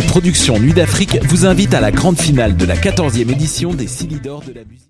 Les productions Nuit d'Afrique vous invitent à la grande finale de la 14e édition des Silidor de la musique.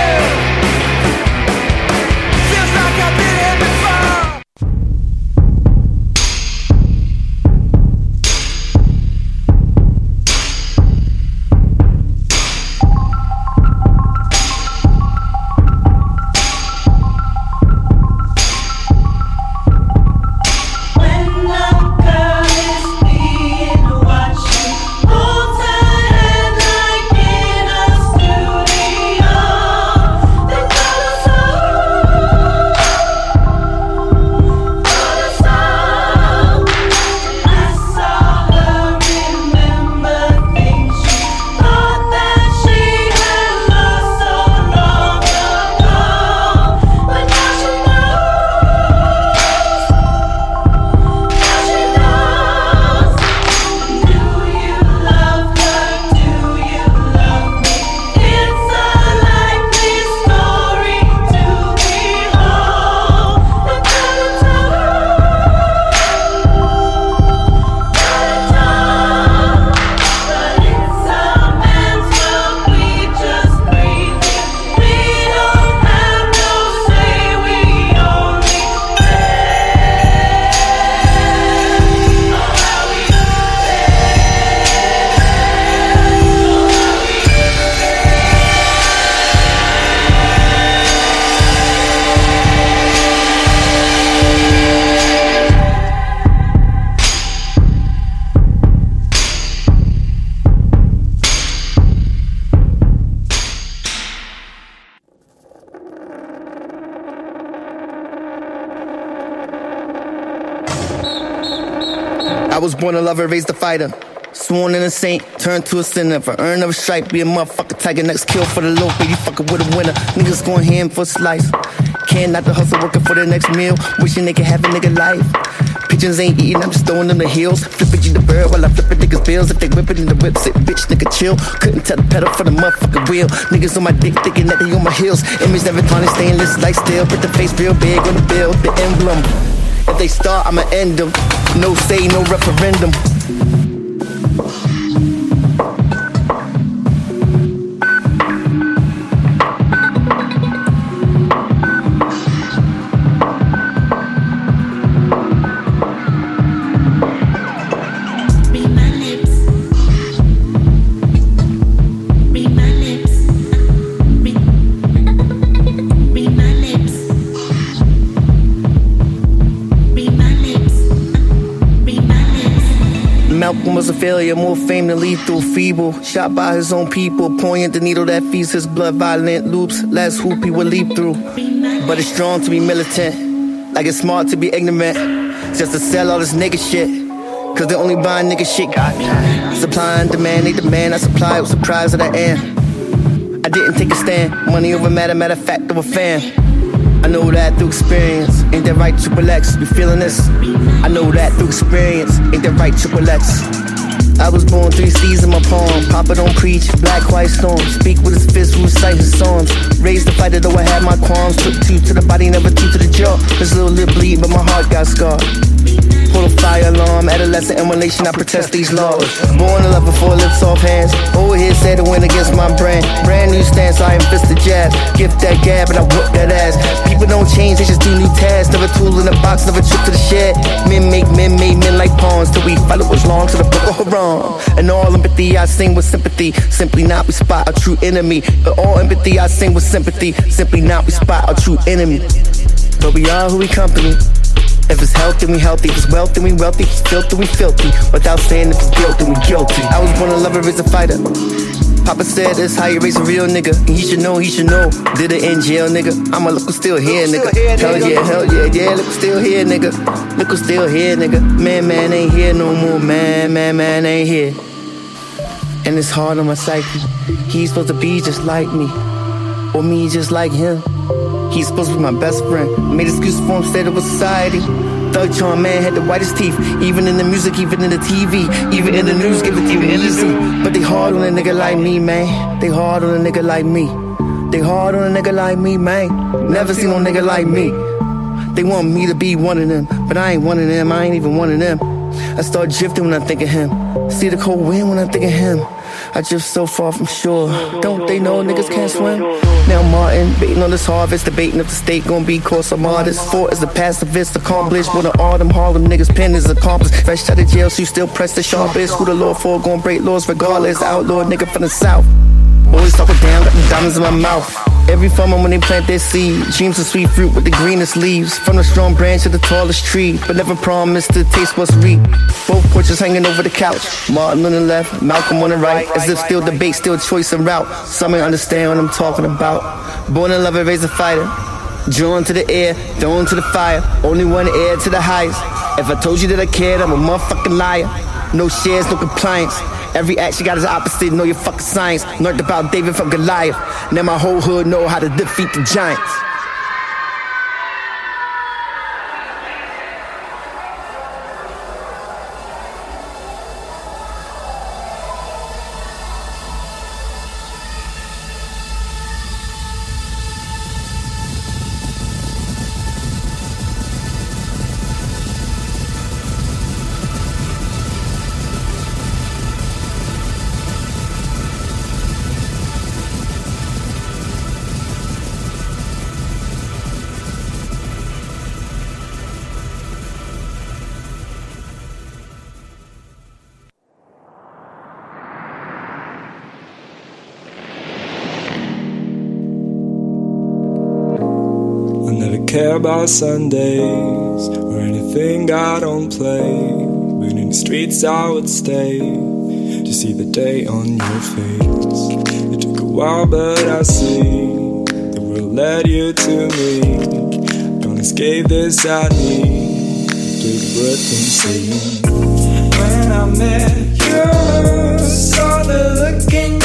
Lover, raised a fighter. Sworn in a saint, turned to a sinner. For earn a stripe, be a motherfucker. Tiger next kill for the low, baby fucking with a winner. Niggas going ham for slice. Can't not the hustle, working for the next meal. Wishing they could have a nigga life. Pigeons ain't eating, I'm just throwing them the heels. Flipping you the bird while I flipping niggas' bills. If they whipping in the whip, sit bitch, nigga chill. Couldn't tell the pedal for the motherfucking wheel. Niggas on my dick, thinking that they on my heels. Image never to stainless like steel. Put the face real big on the bill, the emblem. They start, I'ma end them. No say, no referendum. Failure, more fame than lethal, feeble. Shot by his own people, poignant the needle that feeds his blood, violent loops. Last hoop he would leap through. But it's strong to be militant, like it's smart to be ignorant. Just to sell all this nigga shit. Cause they only buy nigga shit. Supply and demand, they demand, I supply, was surprise that I am. I didn't take a stand, money over matter, matter of fact, I'm a fan. I know that through experience. Ain't that right, Triple X? You feeling this? I know that through experience. Ain't that right, Triple X? I was born three C's in my palm. Papa don't preach, black white storm. Speak with his fist, recite his songs. Raised the fighter, though I had my qualms. Took two to the body, never two to the jaw. This little lip bleed, but my heart got scarred. Pull a fire alarm, adolescent emulation, I protest these laws. Born to love before lips off hands. Over here said to win against my brand. Brand new stance, I infist the jab. Gift that gab, and I whoop that ass. People don't change, they just do new tasks. Never tool in a box, never trip to the shed. Men make men, made men like pawns. Till we follow what's long to the book of Haram. And all empathy, I sing with sympathy. Simply not, we spot a true enemy. But all empathy, I sing with sympathy. Simply not, we spot a true enemy. But we are who we company. If it's health, then we healthy. If it's wealth, then we wealthy. If it's filth, then we filthy. Without saying if it's guilt, then we guilty. I was born a lover, raised a fighter. Papa said that's how you raise a real nigga. And he should know, he should know. Did it in jail, nigga. I'm a look who's still here, nigga. Hell yeah, hell yeah, yeah. Look who's still here, nigga. Look who's still here, nigga. Man, man ain't here no more. Man, man, man ain't here. And it's hard on my psyche. He's supposed to be just like me. Or me just like him. He's supposed to be my best friend. Made excuses for him, it was society. Thug charm man had the whitest teeth. Even in the music, even in the TV, even in the news, give it to you easy. But they hard on a nigga like me, man. They hard on a nigga like me. They hard on a nigga like me, man. Never seen no nigga like me. They want me to be one of them, but I ain't one of them. I ain't even one of them. I start drifting when I think of him. See the cold wind when I think of him. I drift so far from shore. Don't they know niggas can't swim? Now Martin, baiting on this harvest, debating if the state gon' be course of artist. Fort as a pacifist, accomplished. What an autumn Harlem niggas pen is accomplished. Fresh out of jail, so you still press the sharpest. Who the law for gon' break laws regardless. Outlaw nigga from the south. Always talking down, got the diamonds in my mouth. Every farmer when they plant their seed, dreams of sweet fruit with the greenest leaves. From the strong branch to the tallest tree, but never promised to taste what's reap. Both porches hanging over the couch. Martin on the left, Malcolm on the right, as if still debate, still choice and route. Some may understand what I'm talking about. Born in love and raised a fighter. Drawn to the air, thrown to the fire. Only one heir to the highest. If I told you that I cared, I'm a motherfucking liar. No shares, no compliance. Every action got its opposite, know your fucking science. Learned about David from Goliath. Now my whole hood know how to defeat the giants. Care about Sundays or anything I don't play. But in the streets I would stay to see the day on your face. It took a while, but I see the world led you to me. Don't escape this, I need to a breath and see. When I met you, saw the look in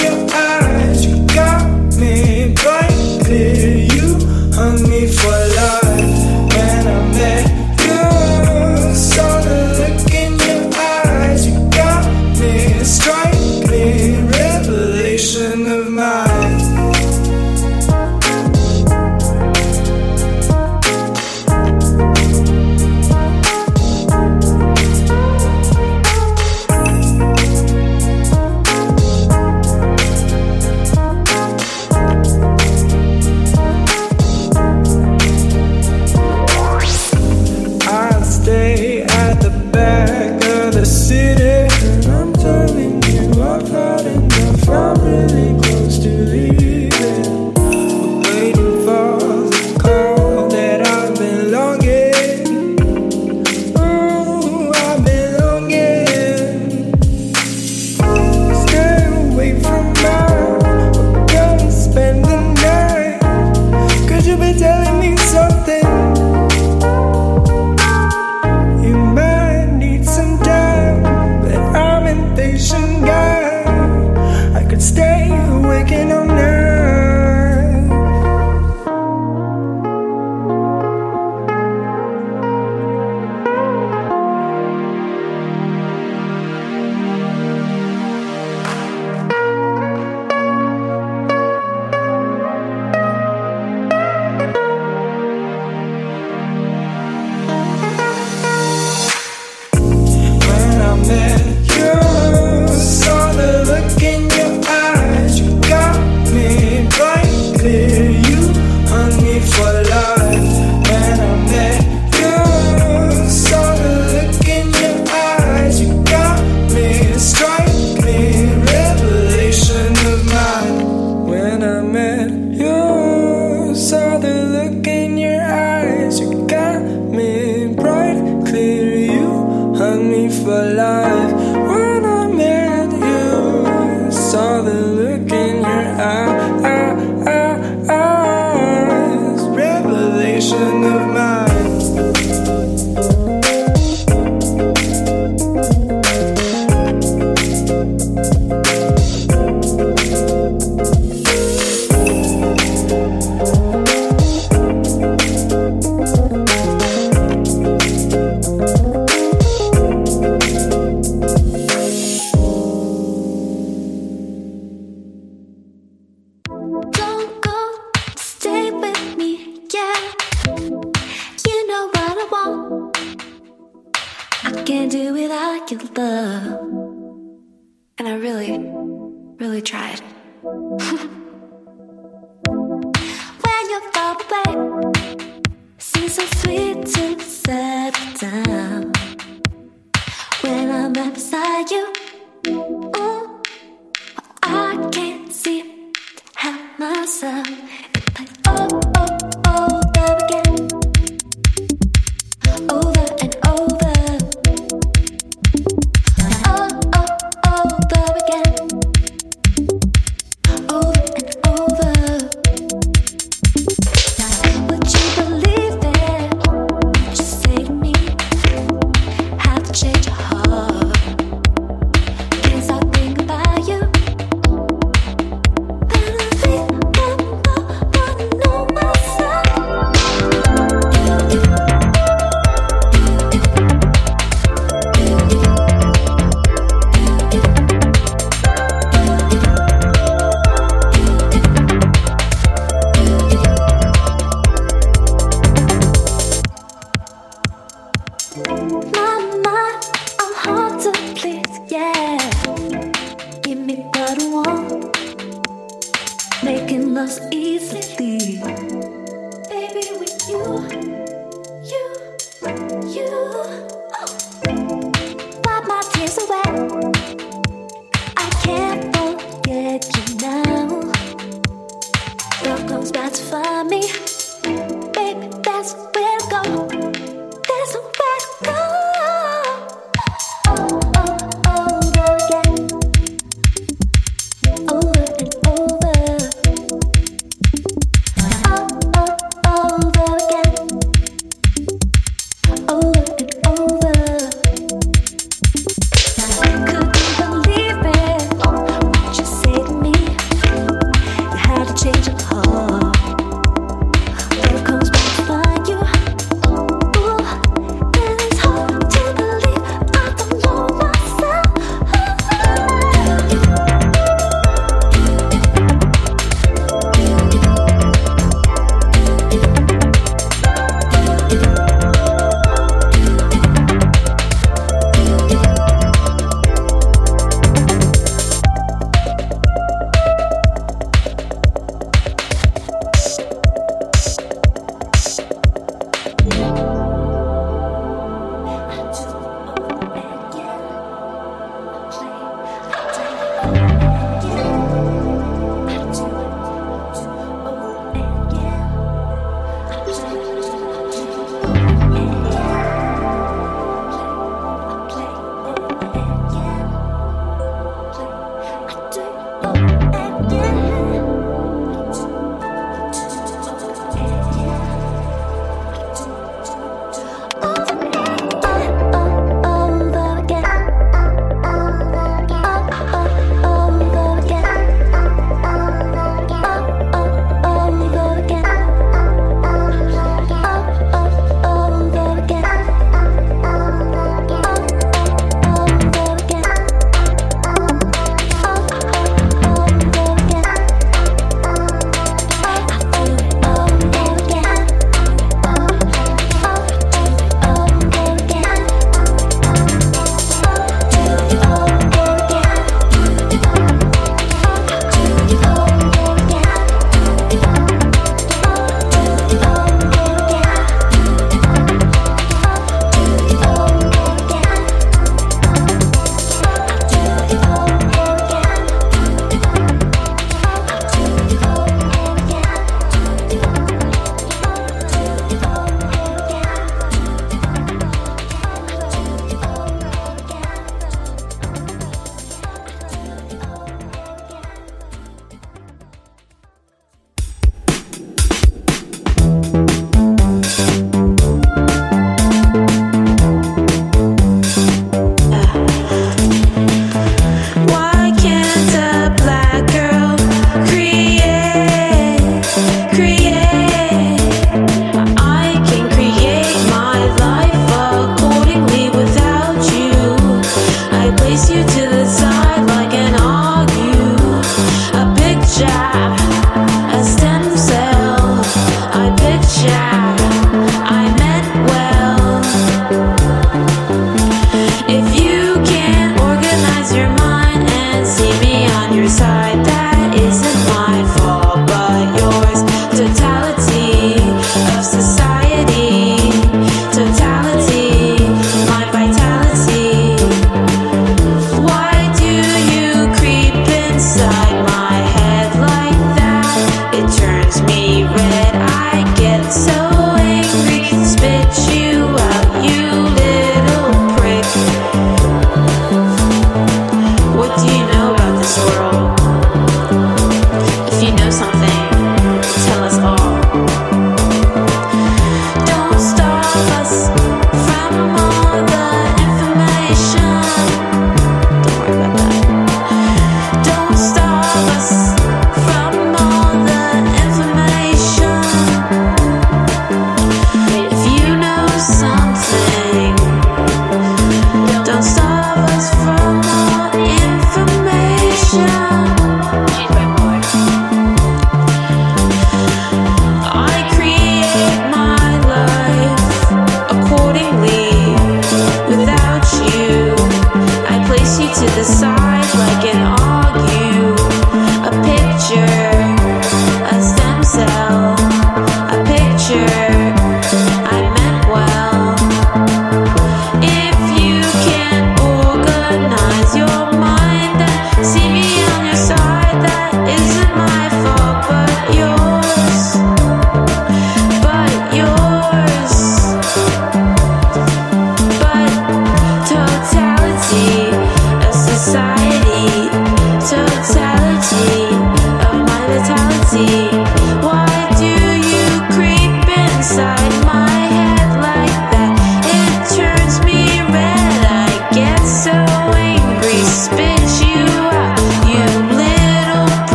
really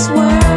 this world.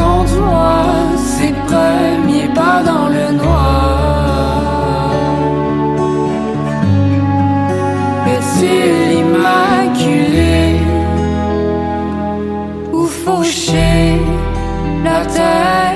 quand tu ses premiers pas dans le noir. Est-il immaculé ou fauché la terre?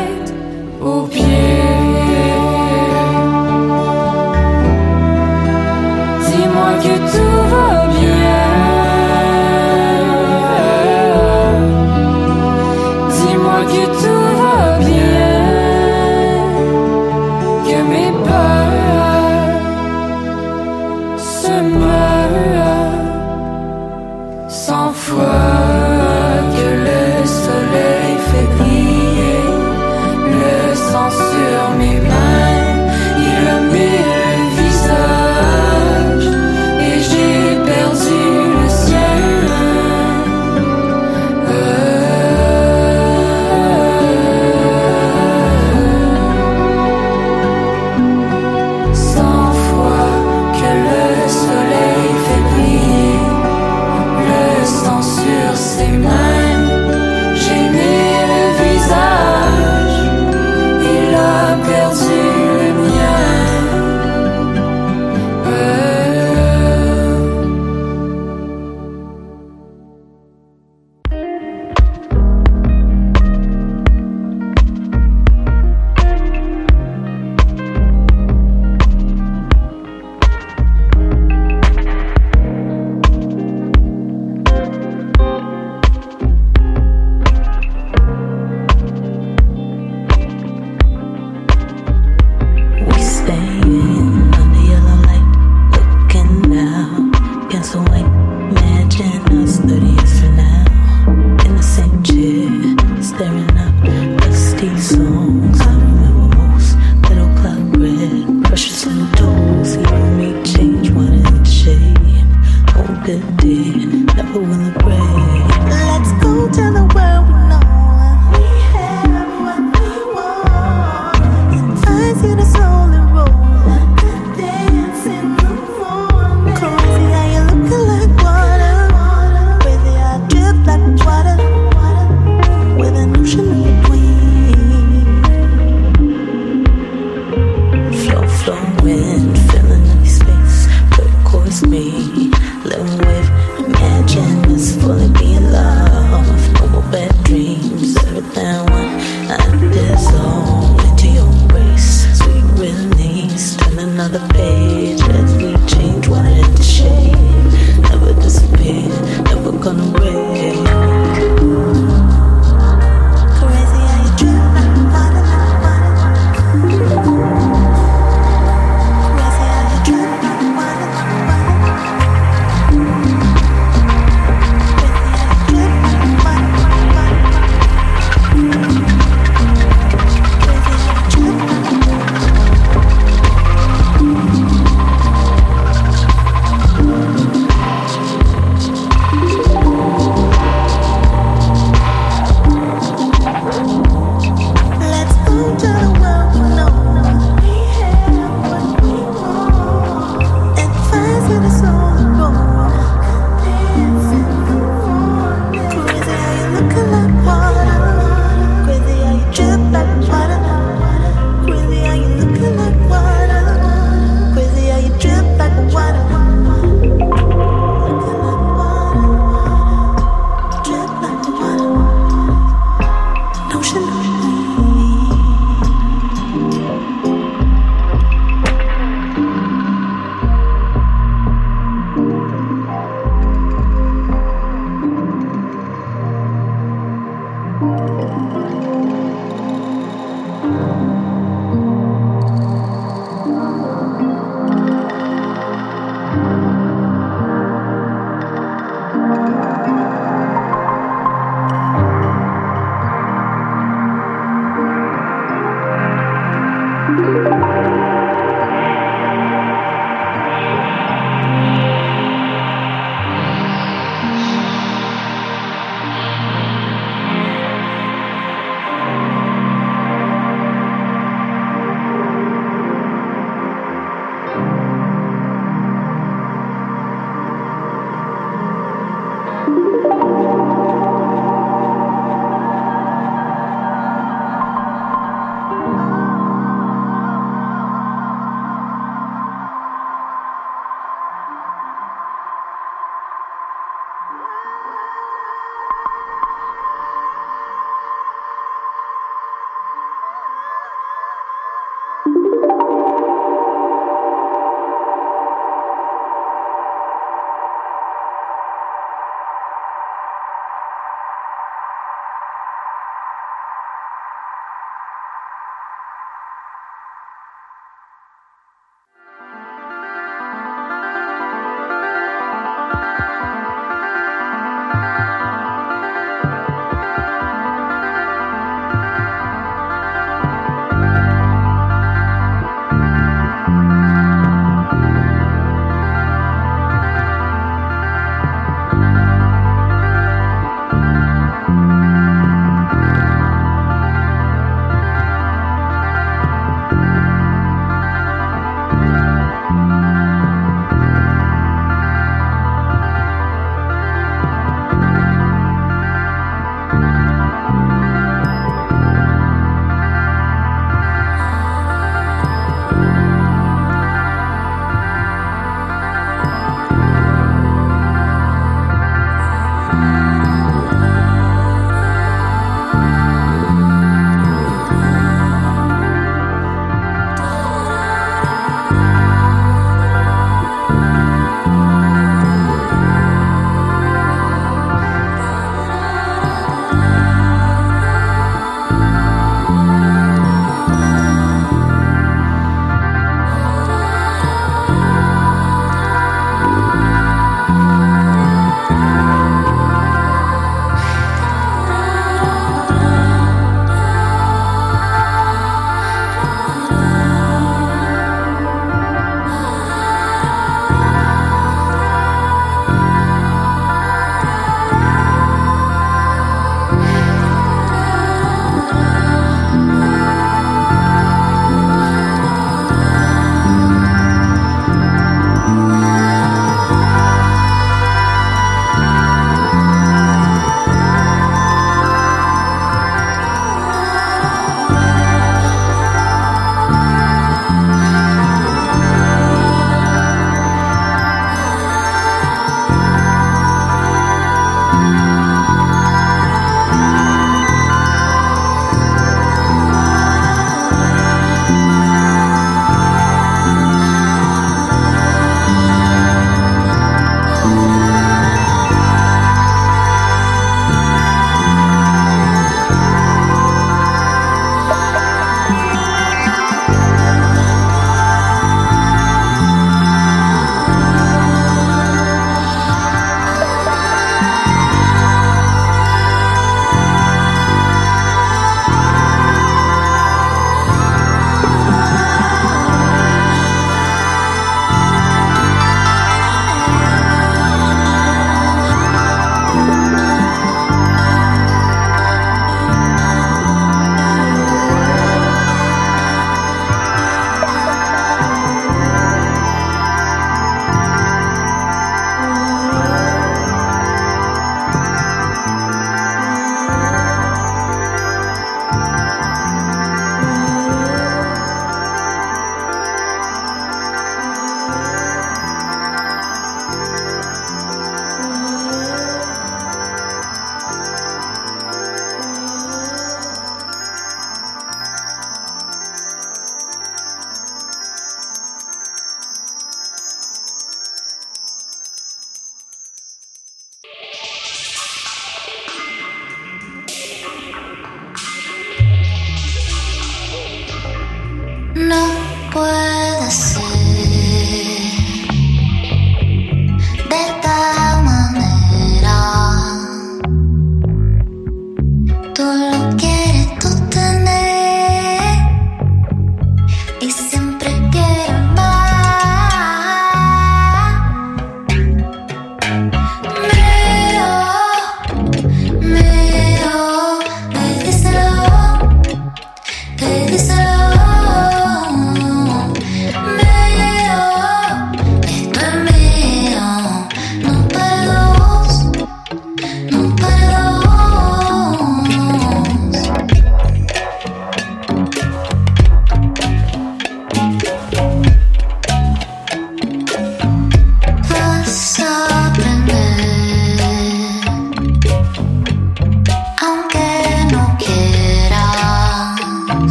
De